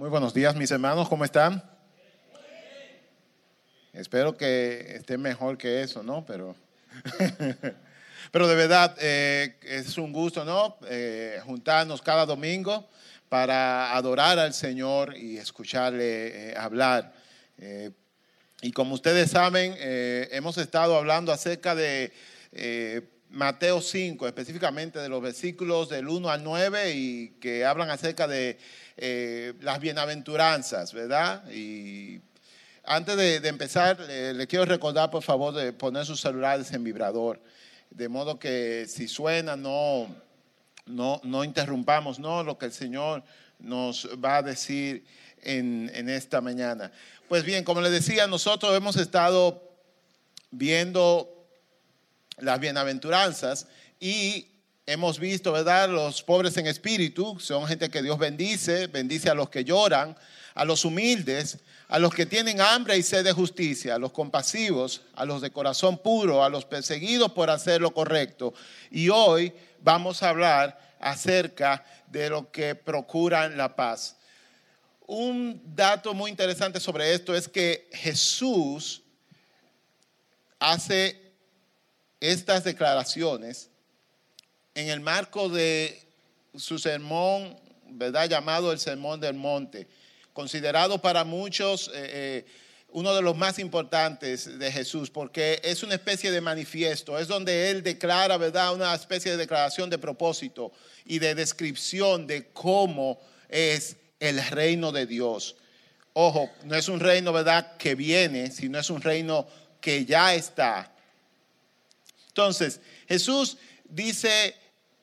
Muy buenos días, mis hermanos, ¿cómo están? Espero que estén mejor que eso, ¿no? Pero, pero de verdad eh, es un gusto, ¿no? Eh, juntarnos cada domingo para adorar al Señor y escucharle eh, hablar. y como ustedes saben, hemos estado hablando acerca de Mateo 5, específicamente de los versículos del 1 al 9 y que hablan acerca de eh, las bienaventuranzas, ¿verdad? Y antes de, empezar, le quiero recordar, por favor, de poner sus celulares en vibrador, de modo que si suena, no, no, no interrumpamos, ¿no? Lo que el Señor nos va a decir en, en esta mañana. Pues bien, como les decía, nosotros hemos estado viendo las bienaventuranzas y hemos visto, ¿verdad? Los pobres en espíritu son gente que Dios bendice, bendice a los que lloran, a los humildes, a los que tienen hambre y sed de justicia, a los compasivos, a los de corazón puro, a los perseguidos por hacer lo correcto. Y hoy vamos a hablar acerca de lo que procuran la paz. Un dato muy interesante sobre esto es que Jesús hace estas declaraciones en el marco de su sermón, ¿verdad? Llamado el Sermón del Monte, considerado para muchos eh, eh, uno de los más importantes de Jesús, porque es una especie de manifiesto, es donde él declara, ¿verdad? Una especie de declaración de propósito y de descripción de cómo es el reino de Dios. Ojo, no es un reino, ¿verdad?, que viene, sino es un reino que ya está entonces, Jesús dice,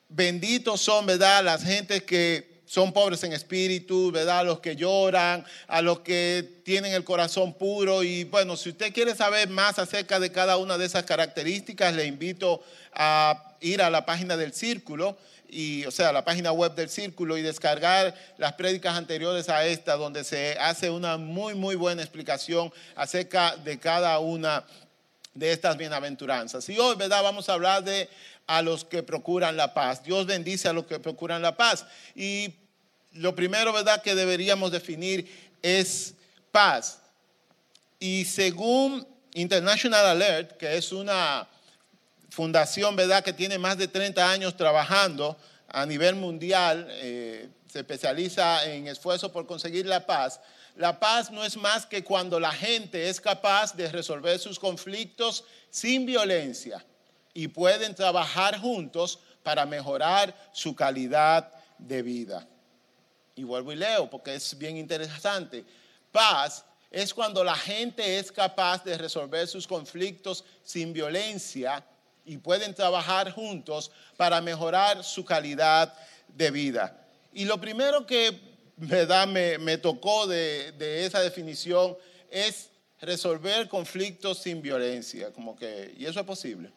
benditos son, ¿verdad? Las gentes que son pobres en espíritu, ¿verdad? Los que lloran, a los que tienen el corazón puro. Y bueno, si usted quiere saber más acerca de cada una de esas características, le invito a ir a la página del círculo. Y, o sea, la página web del Círculo y descargar las prédicas anteriores a esta, donde se hace una muy, muy buena explicación acerca de cada una de estas bienaventuranzas. Y hoy, ¿verdad? Vamos a hablar de a los que procuran la paz. Dios bendice a los que procuran la paz. Y lo primero, ¿verdad?, que deberíamos definir es paz. Y según International Alert, que es una fundación, ¿verdad?, que tiene más de 30 años trabajando a nivel mundial, eh, se especializa en esfuerzo por conseguir la paz. La paz no es más que cuando la gente es capaz de resolver sus conflictos sin violencia y pueden trabajar juntos para mejorar su calidad de vida. Y vuelvo y leo porque es bien interesante. Paz es cuando la gente es capaz de resolver sus conflictos sin violencia y pueden trabajar juntos para mejorar su calidad de vida. Y lo primero que ¿verdad? Me, tocó de, esa definición es resolver conflictos sin violencia, como que, y eso es posible.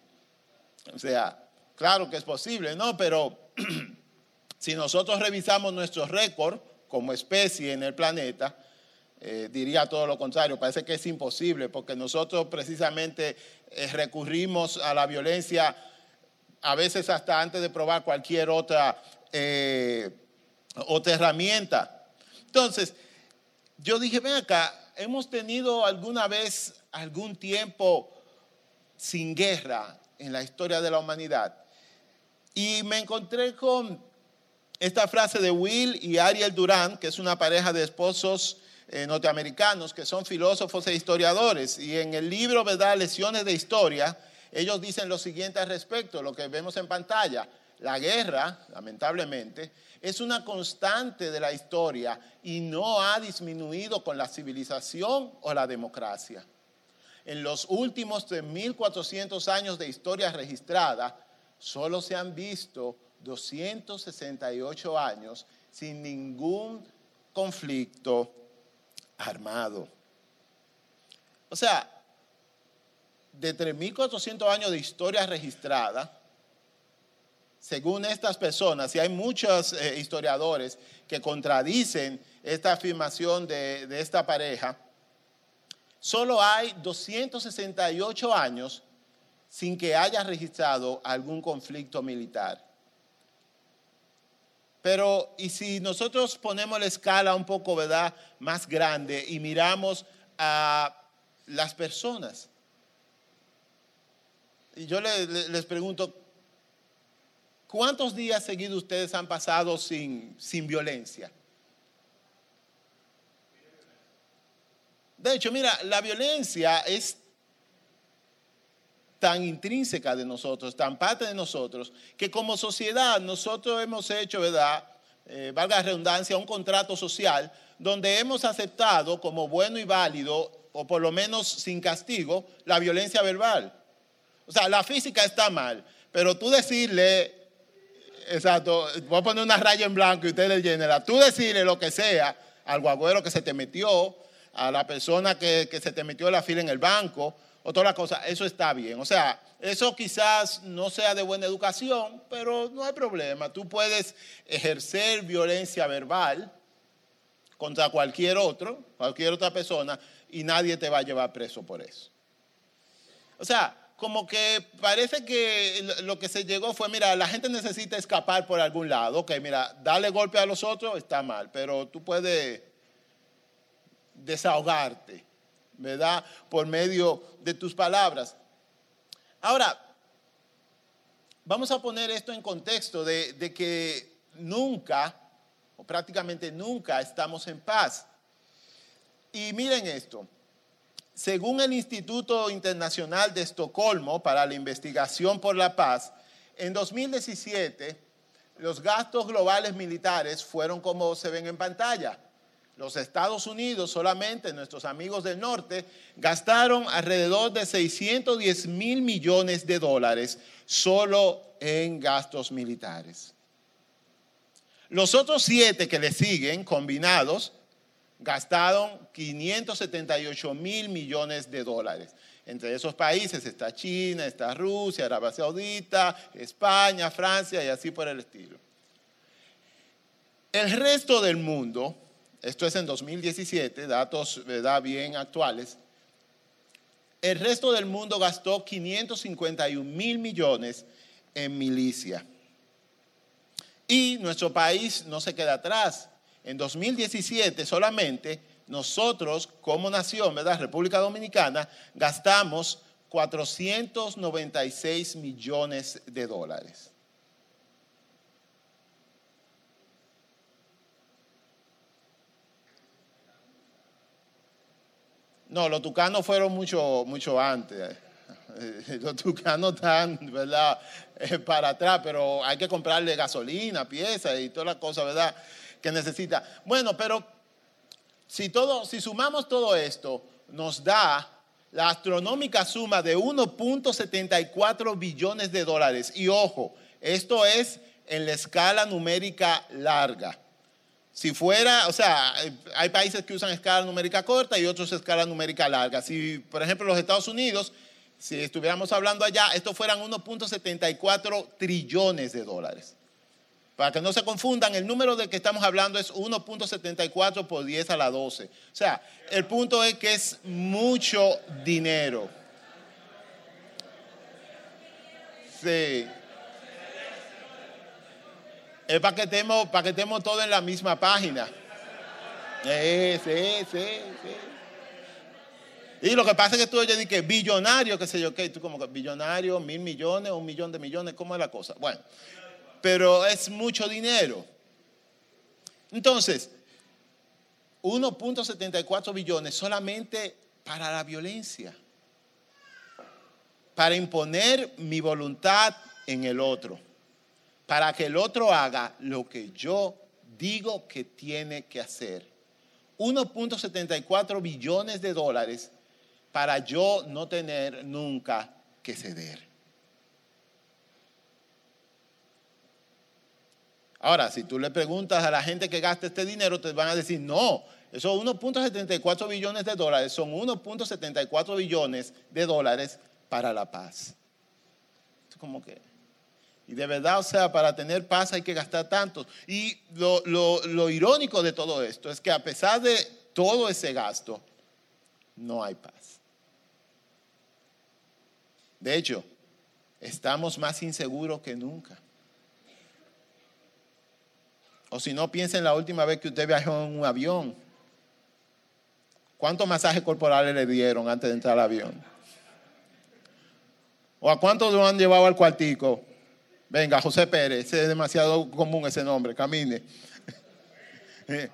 O sea, claro que es posible, ¿no? Pero si nosotros revisamos nuestro récord como especie en el planeta, eh, diría todo lo contrario, parece que es imposible, porque nosotros precisamente eh, recurrimos a la violencia a veces hasta antes de probar cualquier otra eh, otra herramienta. Entonces, yo dije, ven acá, hemos tenido alguna vez algún tiempo sin guerra en la historia de la humanidad. Y me encontré con esta frase de Will y Ariel Durán, que es una pareja de esposos eh, norteamericanos que son filósofos e historiadores. Y en el libro, ¿verdad? Lecciones de Historia, ellos dicen lo siguiente al respecto, lo que vemos en pantalla. La guerra, lamentablemente, es una constante de la historia y no ha disminuido con la civilización o la democracia. En los últimos 3.400 años de historia registrada, solo se han visto 268 años sin ningún conflicto armado. O sea, de 3.400 años de historia registrada, según estas personas, y hay muchos eh, historiadores que contradicen esta afirmación de, esta pareja, solo hay 268 años sin que haya registrado algún conflicto militar. Pero, ¿y si nosotros ponemos la escala un poco, ¿verdad?, más grande y miramos a las personas. Y yo les pregunto, ¿cuántos días seguidos ustedes han pasado sin, sin violencia? De hecho, mira, la violencia es tan intrínseca de nosotros, tan parte de nosotros, que como sociedad nosotros hemos hecho, ¿verdad? Eh, valga la redundancia, un contrato social donde hemos aceptado como bueno y válido, o por lo menos sin castigo, la violencia verbal. O sea, la física está mal, pero tú decirle, exacto, voy a poner una raya en blanco y usted le tú decirle lo que sea al guagüero que se te metió, a la persona que, que se te metió la fila en el banco, otra cosa, eso está bien. O sea, eso quizás no sea de buena educación, pero no hay problema. Tú puedes ejercer violencia verbal contra cualquier otro, cualquier otra persona, y nadie te va a llevar preso por eso. O sea, como que parece que lo que se llegó fue, mira, la gente necesita escapar por algún lado. Ok, mira, darle golpe a los otros está mal, pero tú puedes desahogarte ¿verdad? Por medio de tus palabras. Ahora, vamos a poner esto en contexto de, de que nunca, o prácticamente nunca, estamos en paz. Y miren esto. Según el Instituto Internacional de Estocolmo para la Investigación por la Paz, en 2017 los gastos globales militares fueron como se ven en pantalla los Estados Unidos solamente, nuestros amigos del norte, gastaron alrededor de 610 mil millones de dólares solo en gastos militares. Los otros siete que le siguen, combinados, gastaron 578 mil millones de dólares. Entre esos países está China, está Rusia, Arabia Saudita, España, Francia y así por el estilo. El resto del mundo esto es en 2017, datos bien actuales, el resto del mundo gastó 551 mil millones en milicia. Y nuestro país no se queda atrás. En 2017 solamente nosotros como nación, ¿verdad? República Dominicana, gastamos 496 millones de dólares. No, los tucanos fueron mucho, mucho antes. Los tucanos están, ¿verdad?, eh, para atrás, pero hay que comprarle gasolina, piezas y todas las cosas, ¿verdad?, que necesita. Bueno, pero si, todo, si sumamos todo esto, nos da la astronómica suma de 1.74 billones de dólares. Y ojo, esto es en la escala numérica larga. Si fuera, o sea, hay países que usan escala numérica corta y otros escala numérica larga. Si, por ejemplo, los Estados Unidos, si estuviéramos hablando allá, esto fueran 1.74 trillones de dólares. Para que no se confundan, el número de que estamos hablando es 1.74 por 10 a la 12. O sea, el punto es que es mucho dinero. Sí es para que estemos, para que estemos todos en la misma página. Sí, sí, sí, Y lo que pasa es que tú oyes que billonario, qué sé yo, qué, tú como que billonario, mil millones, un millón de millones, ¿cómo es la cosa? Bueno, pero es mucho dinero. Entonces, 1.74 billones solamente para la violencia, para imponer mi voluntad en el otro para que el otro haga lo que yo digo que tiene que hacer. 1.74 billones de dólares para yo no tener nunca que ceder. Ahora, si tú le preguntas a la gente que gasta este dinero, te van a decir, no, esos 1.74 billones de dólares son 1.74 billones de dólares para la paz. Es como que y de verdad, o sea, para tener paz hay que gastar tanto. Y lo, irónico de todo esto es que a pesar de todo ese gasto, no hay paz. De hecho, estamos más inseguros que nunca. O si no, piensa en la última vez que usted viajó en un avión. ¿Cuántos masajes corporales le dieron antes de entrar al avión? ¿O a cuántos lo han llevado al cuartico? Venga, José Pérez, es demasiado común ese nombre, camine.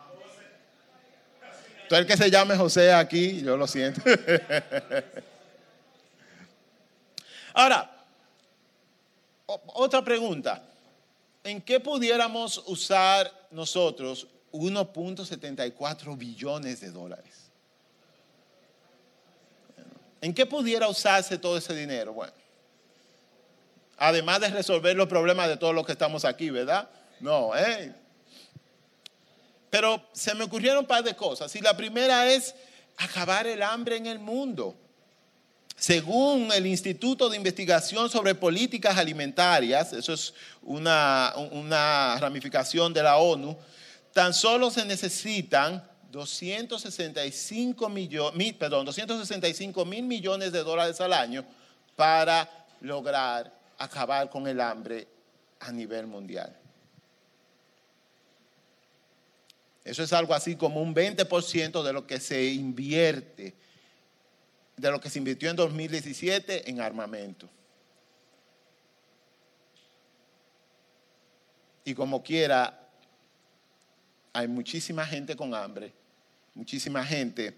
Todo el que se llame José aquí, yo lo siento. Ahora, otra pregunta. ¿En qué pudiéramos usar nosotros 1.74 billones de dólares? ¿En qué pudiera usarse todo ese dinero? Bueno, además de resolver los problemas de todos los que estamos aquí, ¿verdad? No, ¿eh? Pero se me ocurrieron un par de cosas. Y la primera es acabar el hambre en el mundo. Según el Instituto de Investigación sobre Políticas Alimentarias, eso es una, ramificación de la ONU, tan solo se necesitan 265, perdón, 265 mil millones de dólares al año para lograr acabar con el hambre a nivel mundial. Eso es algo así como un 20% de lo que se invierte, de lo que se invirtió en 2017 en armamento. Y como quiera, hay muchísima gente con hambre, muchísima gente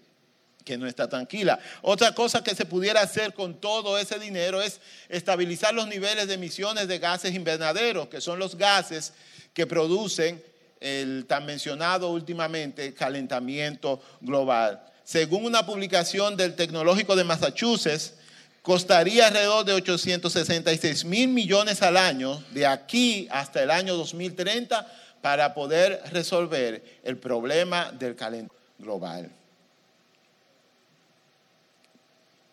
que no está tranquila. Otra cosa que se pudiera hacer con todo ese dinero es estabilizar los niveles de emisiones de gases invernaderos, que son los gases que producen el tan mencionado últimamente calentamiento global. Según una publicación del Tecnológico de Massachusetts, costaría alrededor de 866 mil millones al año de aquí hasta el año 2030 para poder resolver el problema del calentamiento global.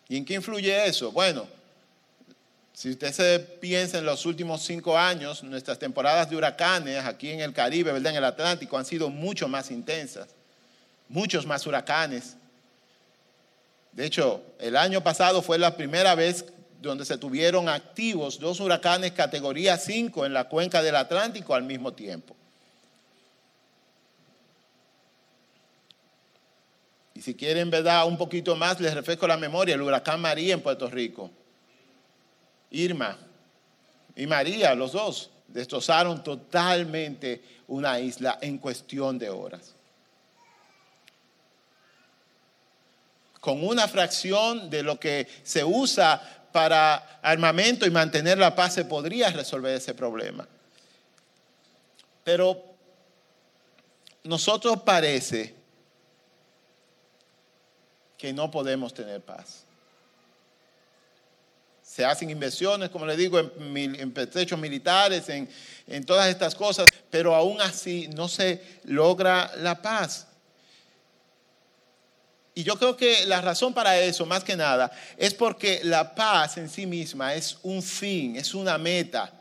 ¿Y en qué influye eso? Bueno, si usted se piensa en los últimos cinco años, nuestras temporadas de huracanes aquí en el Caribe, ¿verdad? en el Atlántico, han sido mucho más intensas, muchos más huracanes. De hecho, el año pasado fue la primera vez donde se tuvieron activos dos huracanes categoría 5 en la cuenca del Atlántico al mismo tiempo. Y si quieren, ¿verdad? Un poquito más, les refresco la memoria, el huracán María en Puerto Rico Irma y María, los dos, destrozaron totalmente una isla en cuestión de horas. Con una fracción de lo que se usa para armamento y mantener la paz se podría resolver ese problema. Pero nosotros parece que no podemos tener paz se hacen inversiones, como le digo, en, en militares, en, en todas estas cosas, pero aún así no se logra la paz. Y yo creo que la razón para eso, más que nada, es porque la paz en sí misma es un fin, es una meta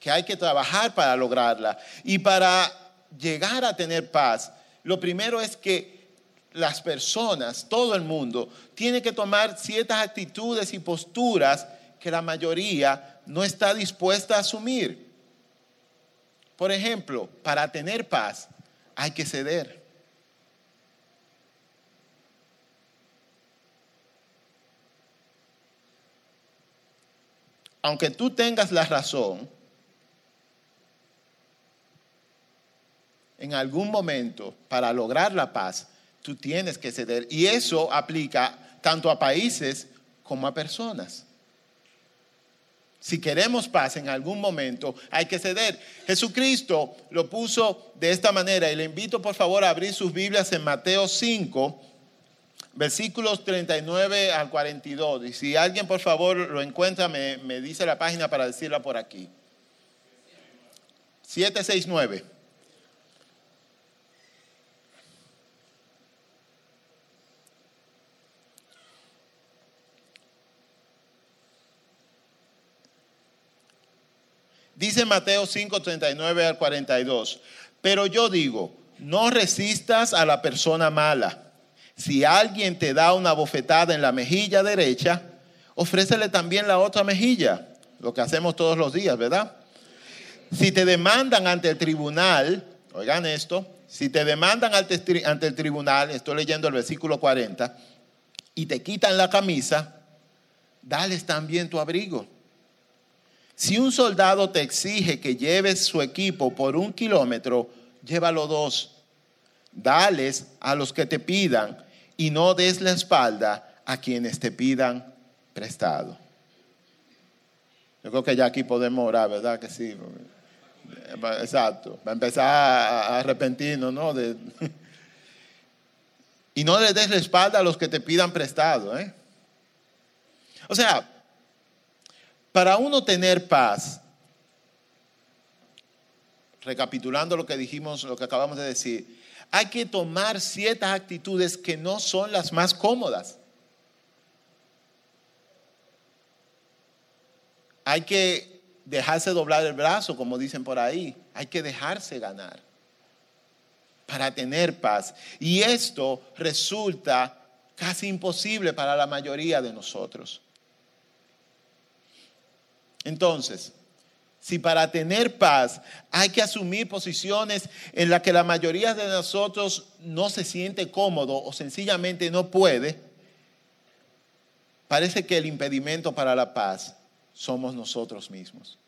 que hay que trabajar para lograrla. Y para llegar a tener paz, lo primero es que las personas, todo el mundo, tiene que tomar ciertas actitudes y posturas que la mayoría no está dispuesta a asumir. Por ejemplo, para tener paz hay que ceder. Aunque tú tengas la razón, en algún momento, para lograr la paz, tú tienes que ceder. Y eso aplica tanto a países como a personas. Si queremos paz en algún momento, hay que ceder. Jesucristo lo puso de esta manera y le invito por favor a abrir sus Biblias en Mateo 5, versículos 39 al 42. Y si alguien por favor lo encuentra, me, dice la página para decirla por aquí. 769. Dice Mateo 5, 39 al 42. Pero yo digo, no resistas a la persona mala. Si alguien te da una bofetada en la mejilla derecha, ofrécele también la otra mejilla. Lo que hacemos todos los días, ¿verdad? si te demandan ante el tribunal, oigan esto, si te demandan ante el tribunal, estoy leyendo el versículo 40, y te quitan la camisa, dales también tu abrigo. Si un soldado te exige que lleves su equipo por un kilómetro, llévalo dos. Dales a los que te pidan y no des la espalda a quienes te pidan prestado. Yo creo que ya aquí podemos orar, ¿verdad? Que sí. Exacto. Va a empezar a arrepentirnos, ¿no? y no le des la espalda a los que te pidan prestado, ¿eh? O sea, para uno tener paz, recapitulando lo que dijimos, lo que acabamos de decir, hay que tomar ciertas actitudes que no son las más cómodas. Hay que dejarse doblar el brazo, como dicen por ahí. Hay que dejarse ganar para tener paz. Y esto resulta casi imposible para la mayoría de nosotros. Entonces, si para tener paz hay que asumir posiciones en las que la mayoría de nosotros no se siente cómodo o sencillamente no puede, parece que el impedimento para la paz somos nosotros mismos.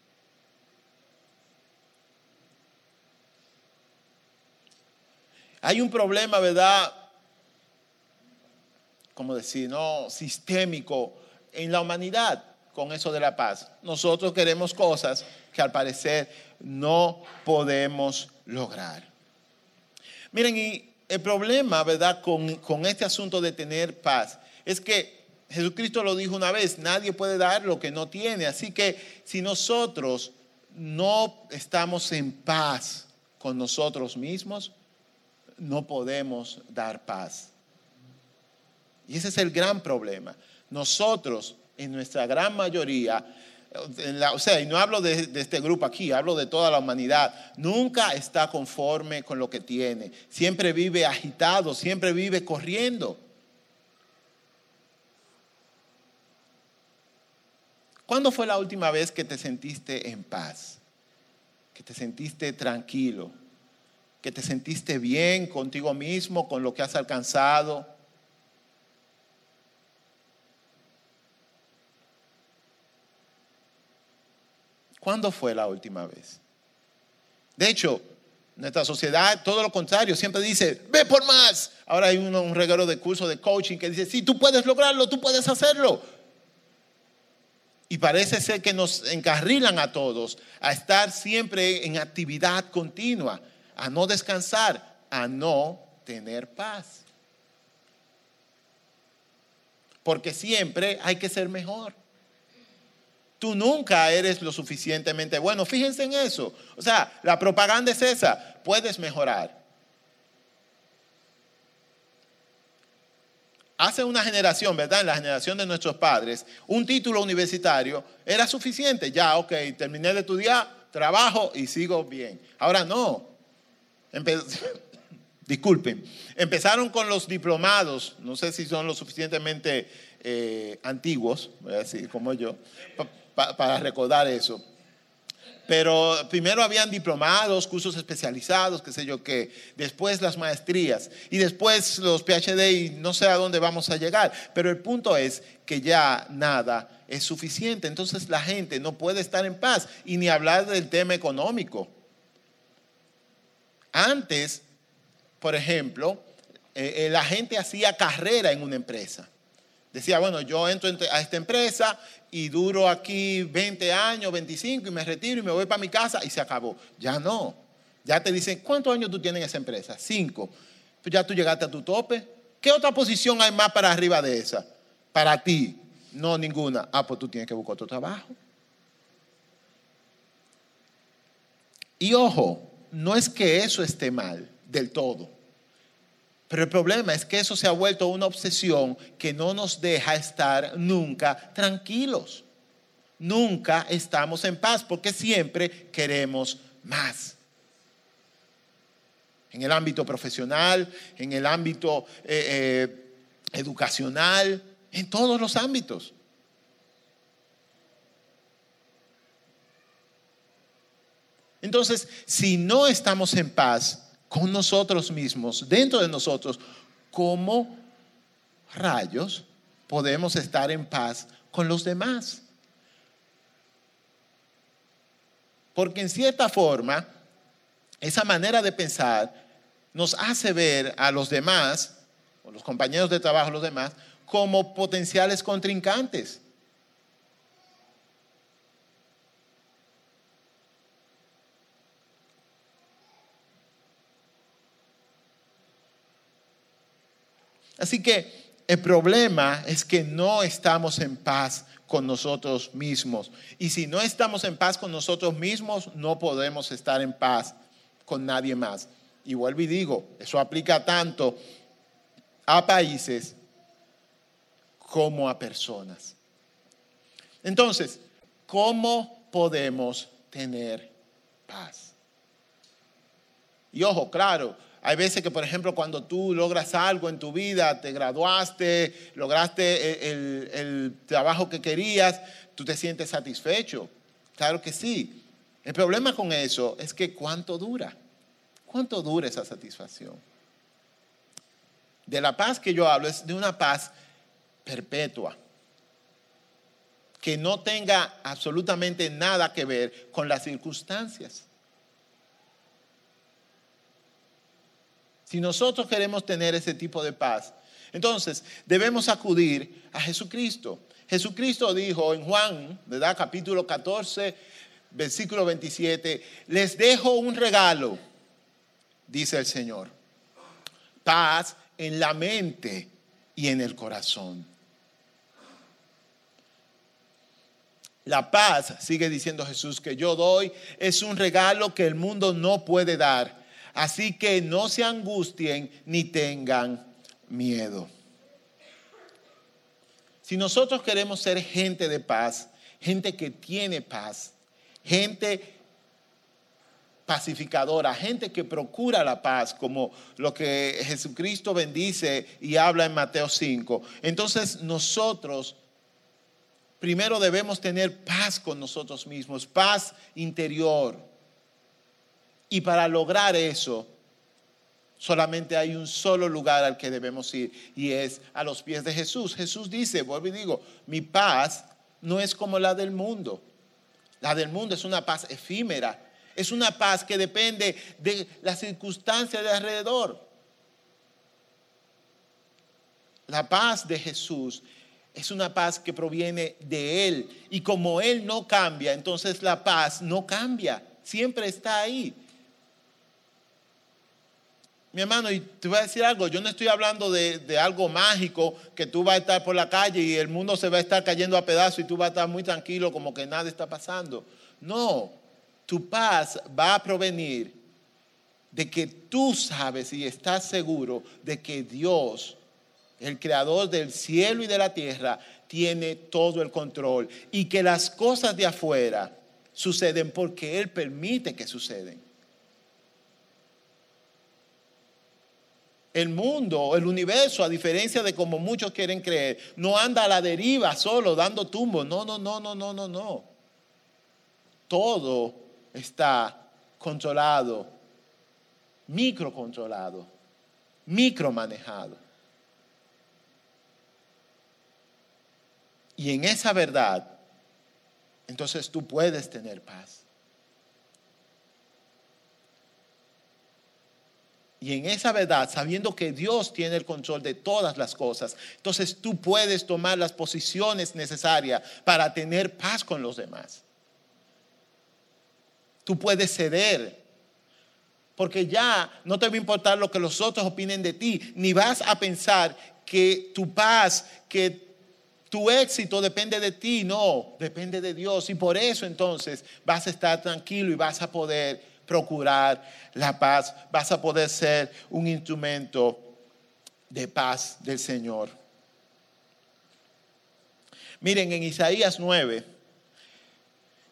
Hay un problema, ¿verdad? ¿Cómo decir? No, sistémico en la humanidad con eso de la paz. Nosotros queremos cosas que al parecer no podemos lograr. Miren, y el problema, ¿verdad?, con, con este asunto de tener paz es que Jesucristo lo dijo una vez, nadie puede dar lo que no tiene. Así que si nosotros no estamos en paz con nosotros mismos, no podemos dar paz. Y ese es el gran problema. Nosotros en nuestra gran mayoría, o sea, y no hablo de, de, este grupo aquí, hablo de toda la humanidad, nunca está conforme con lo que tiene, siempre vive agitado, siempre vive corriendo. ¿Cuándo fue la última vez que te sentiste en paz? Que te sentiste tranquilo, que te sentiste bien contigo mismo, con lo que has alcanzado ¿Cuándo fue la última vez? De hecho, nuestra sociedad, todo lo contrario, siempre dice, ve por más. Ahora hay un regalo de curso de coaching que dice, sí, tú puedes lograrlo, tú puedes hacerlo. Y parece ser que nos encarrilan a todos a estar siempre en actividad continua, a no descansar, a no tener paz. Porque siempre hay que ser mejor. Tú nunca eres lo suficientemente bueno. Fíjense en eso. O sea, la propaganda es esa. Puedes mejorar. Hace una generación, ¿verdad? En la generación de nuestros padres, un título universitario era suficiente. Ya, ok, terminé de estudiar, trabajo y sigo bien. Ahora no. Disculpen. Empezaron con los diplomados. No sé si son lo suficientemente eh, antiguos, voy a decir, como yo para recordar eso. Pero primero habían diplomados, cursos especializados, qué sé yo qué, después las maestrías y después los PhD y no sé a dónde vamos a llegar. Pero el punto es que ya nada es suficiente. Entonces la gente no puede estar en paz y ni hablar del tema económico. Antes, por ejemplo, eh, eh, la gente hacía carrera en una empresa. Decía, bueno, yo entro a esta empresa y duro aquí 20 años, 25 y me retiro y me voy para mi casa y se acabó. Ya no. Ya te dicen, ¿cuántos años tú tienes en esa empresa? Cinco. Pues ya tú llegaste a tu tope. ¿Qué otra posición hay más para arriba de esa? Para ti. No, ninguna. Ah, pues tú tienes que buscar otro trabajo. Y ojo, no es que eso esté mal del todo. Pero el problema es que eso se ha vuelto una obsesión que no nos deja estar nunca tranquilos. Nunca estamos en paz porque siempre queremos más. En el ámbito profesional, en el ámbito eh, eh, educacional, en todos los ámbitos. Entonces, si no estamos en paz con nosotros mismos, dentro de nosotros, ¿cómo rayos podemos estar en paz con los demás? Porque en cierta forma, esa manera de pensar nos hace ver a los demás, o los compañeros de trabajo, los demás, como potenciales contrincantes. Así que el problema es que no estamos en paz con nosotros mismos. Y si no estamos en paz con nosotros mismos, no podemos estar en paz con nadie más. Y vuelvo y digo, eso aplica tanto a países como a personas. Entonces, ¿cómo podemos tener paz? Y ojo, claro, hay veces que, por ejemplo, cuando tú logras algo en tu vida, te graduaste, lograste el, el, trabajo que querías, tú te sientes satisfecho. Claro que sí. El problema con eso es que cuánto dura. ¿Cuánto dura esa satisfacción? De la paz que yo hablo es de una paz perpetua, que no tenga absolutamente nada que ver con las circunstancias. Si nosotros queremos tener ese tipo de paz, entonces debemos acudir a Jesucristo. Jesucristo dijo en Juan, ¿verdad? Capítulo 14, versículo 27, les dejo un regalo, dice el Señor. Paz en la mente y en el corazón. La paz, sigue diciendo Jesús, que yo doy, es un regalo que el mundo no puede dar. Así que no se angustien ni tengan miedo. Si nosotros queremos ser gente de paz, gente que tiene paz, gente pacificadora, gente que procura la paz, como lo que Jesucristo bendice y habla en Mateo 5, entonces nosotros primero debemos tener paz con nosotros mismos, paz interior. Y para lograr eso, solamente hay un solo lugar al que debemos ir y es a los pies de Jesús. Jesús dice, vuelvo y digo, mi paz no es como la del mundo. La del mundo es una paz efímera, es una paz que depende de las circunstancias de alrededor. La paz de Jesús es una paz que proviene de Él. Y como Él no cambia, entonces la paz no cambia, siempre está ahí. Mi hermano, y te voy a decir algo, yo no estoy hablando de, algo mágico, que tú vas a estar por la calle y el mundo se va a estar cayendo a pedazos y tú vas a estar muy tranquilo como que nada está pasando. No, tu paz va a provenir de que tú sabes y estás seguro de que Dios, el creador del cielo y de la tierra, tiene todo el control y que las cosas de afuera suceden porque Él permite que suceden. El mundo, el universo, a diferencia de como muchos quieren creer, no anda a la deriva solo dando tumbos. No, no, no, no, no, no, no. Todo está controlado, microcontrolado, micromanejado. Y en esa verdad, entonces tú puedes tener paz. Y en esa verdad, sabiendo que Dios tiene el control de todas las cosas, entonces tú puedes tomar las posiciones necesarias para tener paz con los demás. Tú puedes ceder, porque ya no te va a importar lo que los otros opinen de ti, ni vas a pensar que tu paz, que tu éxito depende de ti, no, depende de Dios. Y por eso entonces vas a estar tranquilo y vas a poder procurar la paz, vas a poder ser un instrumento de paz del Señor. Miren, en Isaías 9,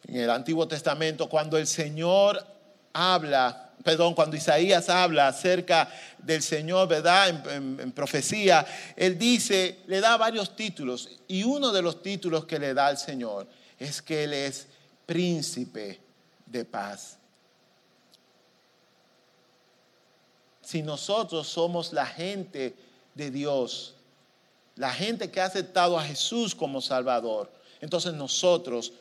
en el Antiguo Testamento, cuando el Señor habla, perdón, cuando Isaías habla acerca del Señor, ¿verdad? En, en, profecía, él dice, le da varios títulos y uno de los títulos que le da al Señor es que Él es príncipe de paz. Si nosotros somos la gente de Dios, la gente que ha aceptado a Jesús como Salvador, entonces nosotros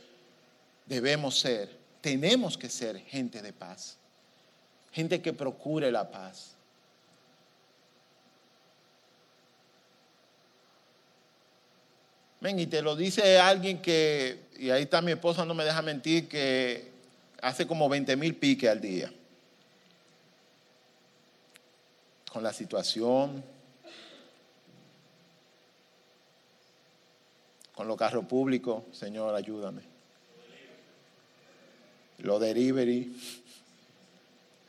debemos ser, tenemos que ser gente de paz, gente que procure la paz. Ven, y te lo dice alguien que, y ahí está mi esposa, no me deja mentir, que hace como 20 mil piques al día. Con la situación, con los carros públicos, Señor, ayúdame. Lo delivery.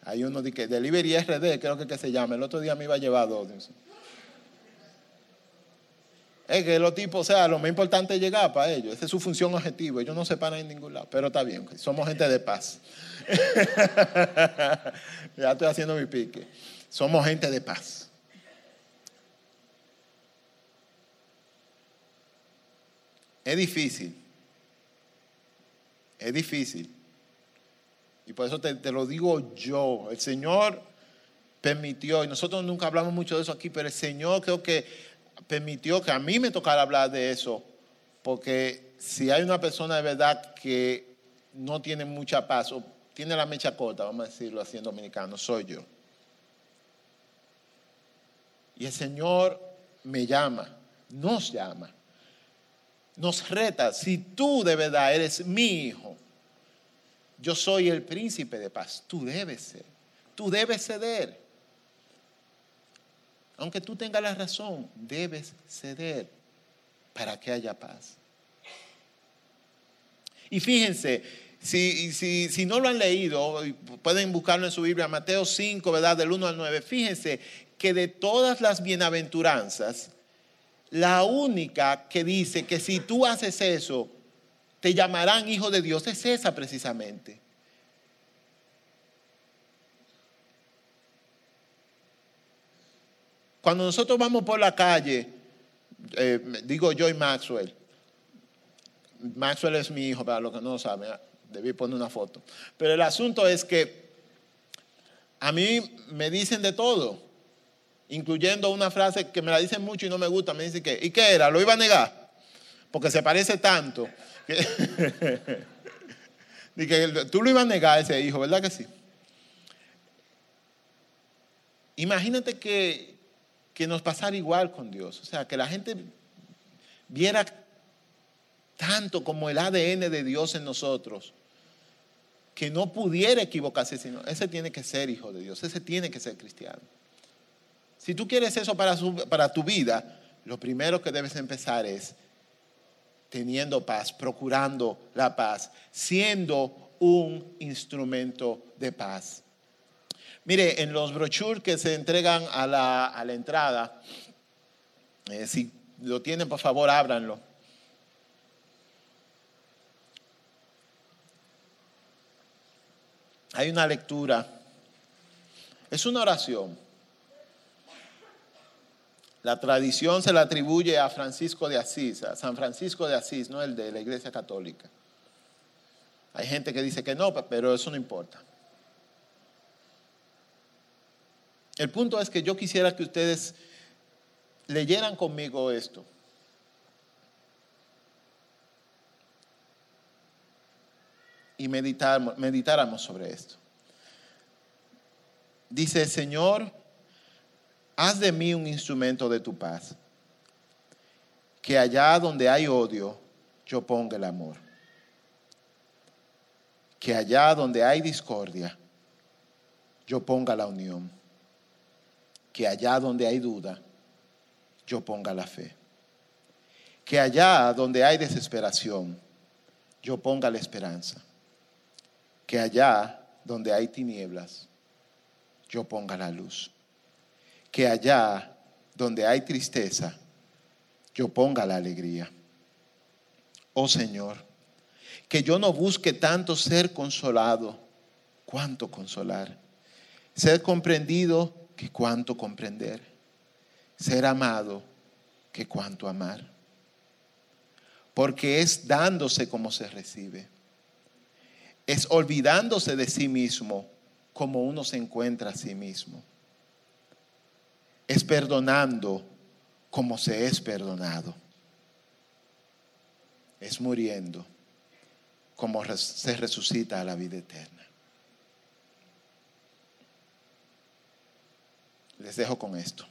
Hay uno de que delivery RD, creo que, que se llama. El otro día me iba a llevar dos. Es que los tipos, o sea, lo más importante es llegar para ellos. Esa es su función objetivo. Ellos no se paran en ningún lado. Pero está bien, somos gente de paz. ya estoy haciendo mi pique. Somos gente de paz. Es difícil. Es difícil. Y por eso te, lo digo yo. El Señor permitió, y nosotros nunca hablamos mucho de eso aquí, pero el Señor creo que permitió que a mí me tocara hablar de eso, porque si hay una persona de verdad que no tiene mucha paz o tiene la mecha corta, vamos a decirlo así en dominicano, soy yo. Y el Señor me llama, nos llama, nos reta, si tú de verdad eres mi hijo, yo soy el príncipe de paz, tú debes ser, tú debes ceder. Aunque tú tengas la razón, debes ceder para que haya paz. Y fíjense, si, si, no lo han leído, pueden buscarlo en su Biblia, Mateo 5, ¿verdad? Del 1 al 9. Fíjense que de todas las bienaventuranzas, la única que dice que si tú haces eso, te llamarán hijo de Dios, es esa precisamente. Cuando nosotros vamos por la calle, eh, digo yo y Maxwell, Maxwell es mi hijo, para los que no lo saben, ah, debí poner una foto. Pero el asunto es que a mí me dicen de todo, incluyendo una frase que me la dicen mucho y no me gusta. Me dicen que, ¿y qué era? ¿Lo iba a negar? Porque se parece tanto. Que, tú lo ibas a negar a ese hijo, ¿verdad que sí? Imagínate que, que nos pasara igual con Dios. O sea, que la gente viera tanto como el ADN de Dios en nosotros, que no pudiera equivocarse, sino ese tiene que ser hijo de Dios, ese tiene que ser cristiano. Si tú quieres eso para, para tu vida, lo primero que debes empezar es teniendo paz, procurando la paz, siendo un instrumento de paz. Mire, en los brochures que se entregan a la, entrada, eh, si lo tienen, por favor, ábranlo. Hay una lectura. Es una oración. La tradición se la atribuye a Francisco de Asís, a San Francisco de Asís, no el de la Iglesia Católica. Hay gente que dice que no, pero eso no importa. El punto es que yo quisiera que ustedes leyeran conmigo esto. Y meditáramos sobre esto. Dice, Señor, haz de mí un instrumento de tu paz. Que allá donde hay odio, yo ponga el amor. Que allá donde hay discordia, yo ponga la unión que allá donde hay duda, yo ponga la fe. Que allá donde hay desesperación, yo ponga la esperanza. Que allá donde hay tinieblas, yo ponga la luz. Que allá donde hay tristeza, yo ponga la alegría. Oh Señor, que yo no busque tanto ser consolado, cuanto consolar. Ser comprendido que cuánto comprender, ser amado que cuánto amar, porque es dándose como se recibe, es olvidándose de sí mismo como uno se encuentra a sí mismo. Es perdonando como se es perdonado. Es muriendo como se resucita a la vida eterna. Les dejo con esto.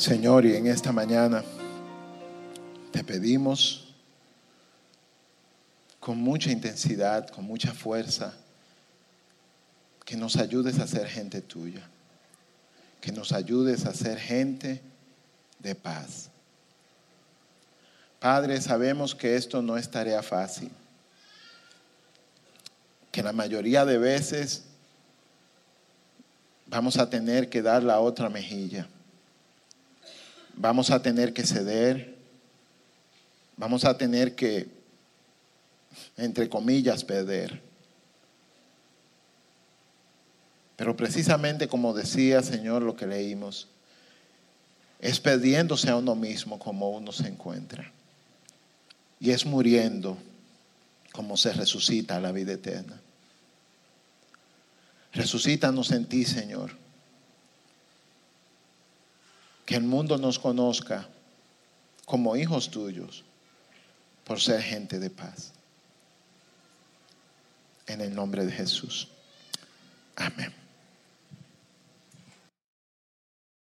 Señor, y en esta mañana te pedimos con mucha intensidad, con mucha fuerza, que nos ayudes a ser gente tuya, que nos ayudes a ser gente de paz. Padre, sabemos que esto no es tarea fácil, que la mayoría de veces vamos a tener que dar la otra mejilla, vamos a tener que ceder, vamos a tener que, entre comillas, perder. Pero precisamente como decía Señor lo que leímos, es perdiéndose a uno mismo como uno se encuentra. Y es muriendo como se resucita a la vida eterna. Resucítanos en ti, Señor. Que el mundo nos conozca como hijos tuyos por ser gente de paz. En el nombre de Jesús. Amén.